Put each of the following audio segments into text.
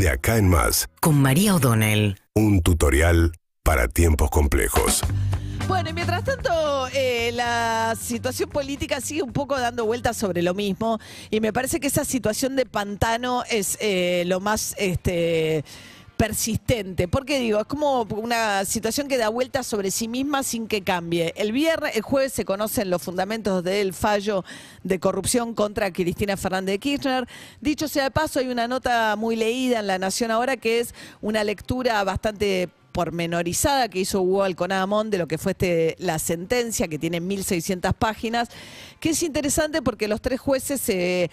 De acá en más, con María O'Donnell. un tutorial para tiempos complejos. Bueno, y mientras tanto, eh, la situación política sigue un poco dando vueltas sobre lo mismo. Y me parece que esa situación de pantano es eh, lo más este, persistente. Porque digo, es como una situación que da vueltas sobre sí misma sin que cambie. El viernes, el jueves se conocen los fundamentos del fallo de corrupción contra Cristina Fernández de Kirchner. Dicho sea de paso, hay una nota muy leída en La Nación ahora que es una lectura bastante pormenorizada que hizo Hugo Alconadamón de lo que fue este, la sentencia, que tiene 1.600 páginas, que es interesante porque los tres jueces se,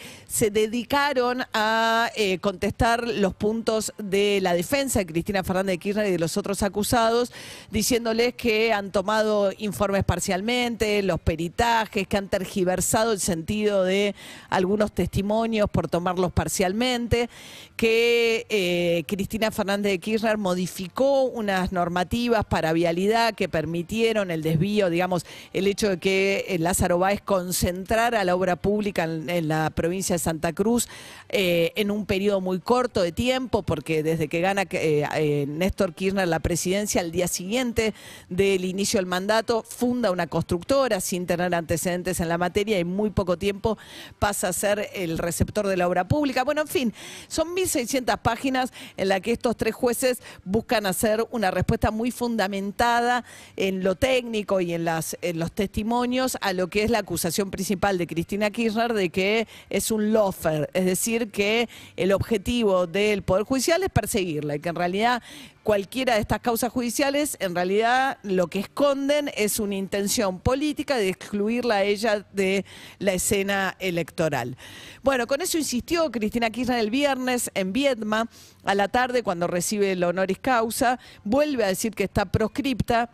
dedicaron a eh, contestar los puntos de la defensa de Cristina Fernández de Kirchner y de los otros acusados, diciéndoles que han tomado informes parcialmente, los peritajes, que han tergiversado el sentido de algunos testimonios por tomarlos parcialmente, que eh, Cristina Fernández de Kirchner modificó normativas para vialidad que permitieron el desvío, digamos, el hecho de que eh, Lázaro Báez concentrara la obra pública en, la provincia de Santa Cruz eh, en un periodo muy corto de tiempo, porque desde que gana eh, eh, Néstor Kirchner la presidencia, al día siguiente del inicio del mandato, funda una constructora sin tener antecedentes en la materia y muy poco tiempo pasa a ser el receptor de la obra pública. Bueno, en fin, son 1.600 páginas en las que estos tres jueces buscan hacer una respuesta muy fundamentada en lo técnico y en los testimonios a lo que es la acusación principal de Cristina Kirchner de que es un lofer, es decir, que el objetivo del Poder Judicial es perseguirla y que en realidad cualquiera de estas causas judiciales, en realidad lo que esconden es una intención política de excluirla a ella de la escena electoral. Bueno, con eso insistió Cristina Kirchner el viernes en Viedma, a la tarde, cuando recibe el honoris causa, vuelve a decir que está proscripta.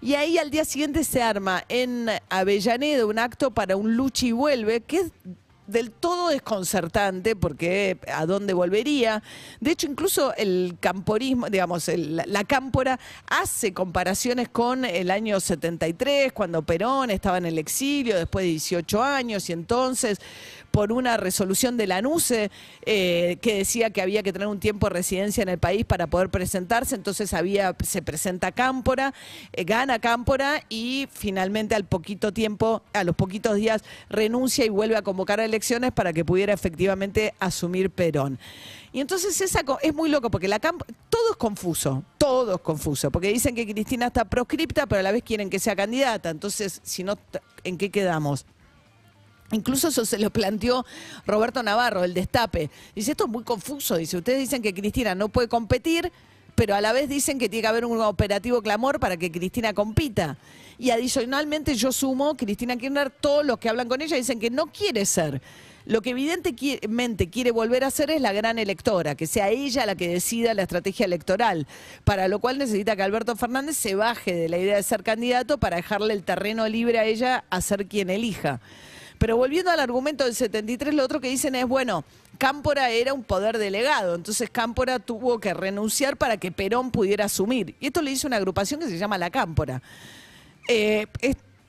Y ahí al día siguiente se arma en Avellaneda un acto para un lucha y vuelve, que es del todo desconcertante porque a dónde volvería. De hecho, incluso el camporismo, digamos, el- la, cámpora hace comparaciones con el año 73, cuando Perón estaba en el exilio después de 18 años y entonces por una resolución de la NUCE eh, que decía que había que tener un tiempo de residencia en el país para poder presentarse, entonces había, se presenta Cámpora, eh, gana Cámpora y finalmente al poquito tiempo, a los poquitos días, renuncia y vuelve a convocar a elecciones para que pudiera efectivamente asumir Perón. Y entonces esa es muy loco porque la todo es confuso, todo es confuso, porque dicen que Cristina está proscripta, pero a la vez quieren que sea candidata. Entonces, si no, ¿en qué quedamos? Incluso eso se lo planteó Roberto Navarro, el destape. Dice, esto es muy confuso. Dice, ustedes dicen que Cristina no puede competir, pero a la vez dicen que tiene que haber un operativo clamor para que Cristina compita. Y adicionalmente yo sumo, Cristina Kirchner, todos los que hablan con ella dicen que no quiere ser. Lo que evidentemente quiere volver a ser es la gran electora, que sea ella la que decida la estrategia electoral, para lo cual necesita que Alberto Fernández se baje de la idea de ser candidato para dejarle el terreno libre a ella a ser quien elija. Pero volviendo al argumento del 73, lo otro que dicen es, bueno, Cámpora era un poder delegado, entonces Cámpora tuvo que renunciar para que Perón pudiera asumir. Y esto le hizo una agrupación que se llama La Cámpora. Eh,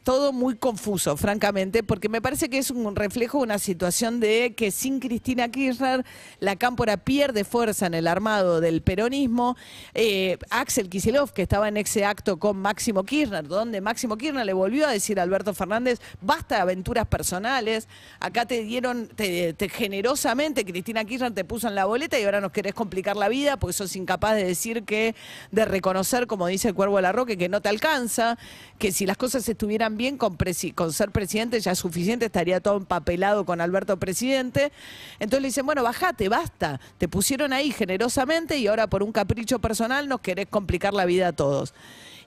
todo muy confuso, francamente, porque me parece que es un reflejo de una situación de que sin Cristina Kirchner la Cámpora pierde fuerza en el armado del peronismo. Eh, Axel Kicillof, que estaba en ese acto con Máximo Kirchner, donde Máximo Kirchner le volvió a decir a Alberto Fernández, basta de aventuras personales, acá te dieron, te, te- generosamente Cristina Kirchner te puso en la boleta y ahora nos querés complicar la vida porque sos incapaz de decir que, de reconocer, como dice el Cuervo de la Roque, que no te alcanza, que si las cosas estuvieran presi- con ser presidente ya es suficiente, estaría todo empapelado con Alberto presidente. Entonces le dicen, bueno, bajate, basta, te pusieron ahí generosamente y ahora por un capricho personal nos querés complicar la vida a todos.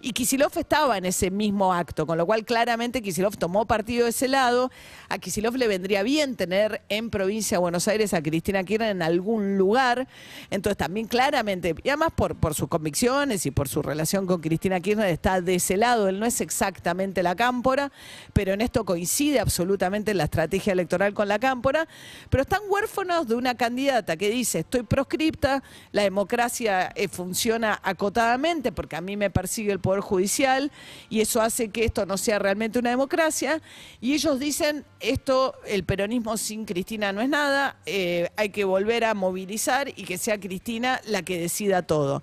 Y Kisilov estaba en ese mismo acto, con lo cual claramente Kisilov tomó partido de ese lado. A Kisilov le vendría bien tener en provincia de Buenos Aires a Cristina Kirchner en algún lugar. Entonces también claramente, y además por, sus convicciones y por su relación con Cristina Kirchner, está de ese lado. Él no es exactamente la cámpora, pero en esto coincide absolutamente la estrategia electoral con la cámpora. Pero están huérfanos de una candidata que dice, estoy proscripta, la democracia eh, funciona acotadamente porque a mí me persigue el Poder Judicial y eso hace que esto no sea realmente una democracia. Y ellos dicen, esto, el peronismo sin Cristina no es nada, eh, hay que volver a movilizar y que sea Cristina la que decida todo.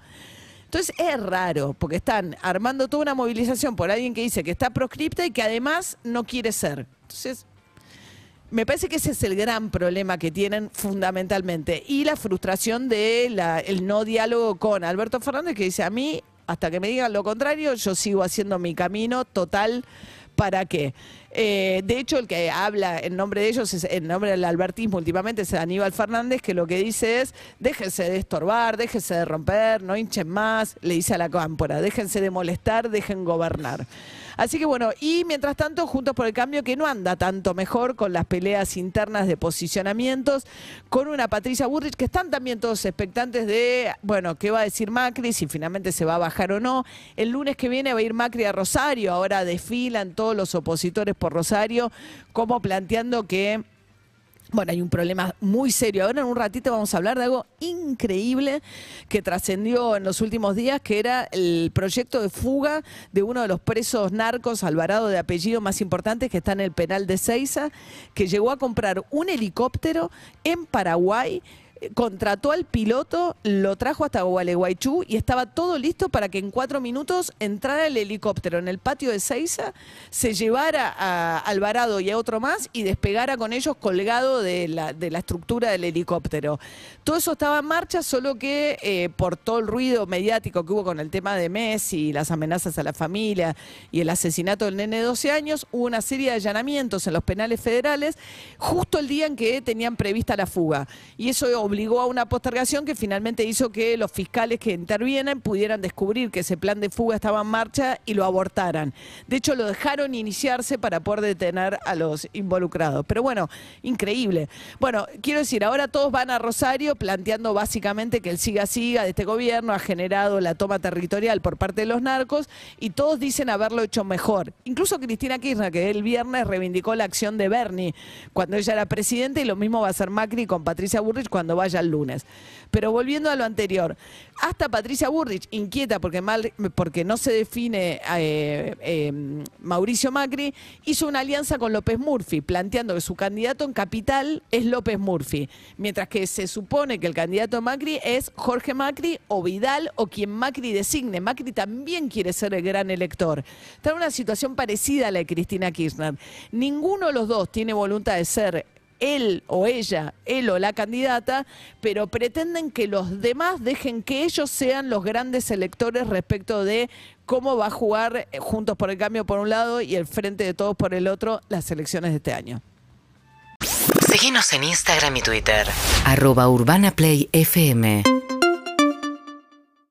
Entonces es raro, porque están armando toda una movilización por alguien que dice que está proscripta y que además no quiere ser. Entonces, me parece que ese es el gran problema que tienen fundamentalmente. Y la frustración del el no diálogo con Alberto Fernández, que dice a mí, hasta que me digan lo contrario, yo sigo haciendo mi camino total para qué. Eh, de hecho, el que habla en nombre de ellos, es, en nombre del albertismo últimamente, es Aníbal Fernández, que lo que dice es, déjense de estorbar, déjense de romper, no hinchen más, le dice a la cámpora, déjense de molestar, dejen gobernar. Así que bueno, y mientras tanto, Juntos por el Cambio, que no anda tanto mejor con las peleas internas de posicionamientos, con una Patricia Burrich, que están también todos expectantes de, bueno, qué va a decir Macri, si finalmente se va a bajar o no. El lunes que viene va a ir Macri a Rosario, ahora desfilan todos los opositores por Rosario, como planteando que bueno, hay un problema muy serio. Ahora en un ratito vamos a hablar de algo increíble que trascendió en los últimos días, que era el proyecto de fuga de uno de los presos narcos, Alvarado de apellido más importantes, que está en el penal de Ceiza, que llegó a comprar un helicóptero en Paraguay contrató al piloto, lo trajo hasta Gualeguaychú y estaba todo listo para que en cuatro minutos entrara el helicóptero en el patio de Seiza, se llevara a Alvarado y a otro más y despegara con ellos colgado de la, estructura del helicóptero. Todo eso estaba en marcha, solo que eh, por todo el ruido mediático que hubo con el tema de Messi, las amenazas a la familia y el asesinato del nene de 12 años, hubo una serie de allanamientos en los penales federales justo el día en que tenían prevista la fuga. Y eso obligó a una postergación que finalmente hizo que los fiscales que intervienen pudieran descubrir que ese plan de fuga estaba en marcha y lo abortaran. De hecho, lo dejaron iniciarse para poder detener a los involucrados. Pero bueno, increíble. Bueno, quiero decir, ahora todos van a Rosario planteando básicamente que el siga-siga de este gobierno ha generado la toma territorial por parte de los narcos y todos dicen haberlo hecho mejor. Incluso Cristina Kirchner, que el viernes reivindicó la acción de Bernie cuando ella era presidenta y lo mismo va a hacer Macri con Patricia Burrich cuando vaya el lunes. Pero volviendo a lo anterior, hasta Patricia Burrich, inquieta porque, mal, porque no se define eh, eh, Mauricio Macri, hizo una alianza con López Murphy, planteando que su candidato en capital es López Murphy, mientras que se supone que el candidato Macri es Jorge Macri o Vidal o quien Macri designe. Macri también quiere ser el gran elector. Está en una situación parecida a la de Cristina Kirchner. Ninguno de los dos tiene voluntad de ser él o ella, él o la candidata, pero pretenden que los demás dejen que ellos sean los grandes electores respecto de cómo va a jugar eh, Juntos por el Cambio por un lado y el Frente de Todos por el otro las elecciones de este año. Síguenos en Instagram y Twitter. Arroba Urbana Play FM.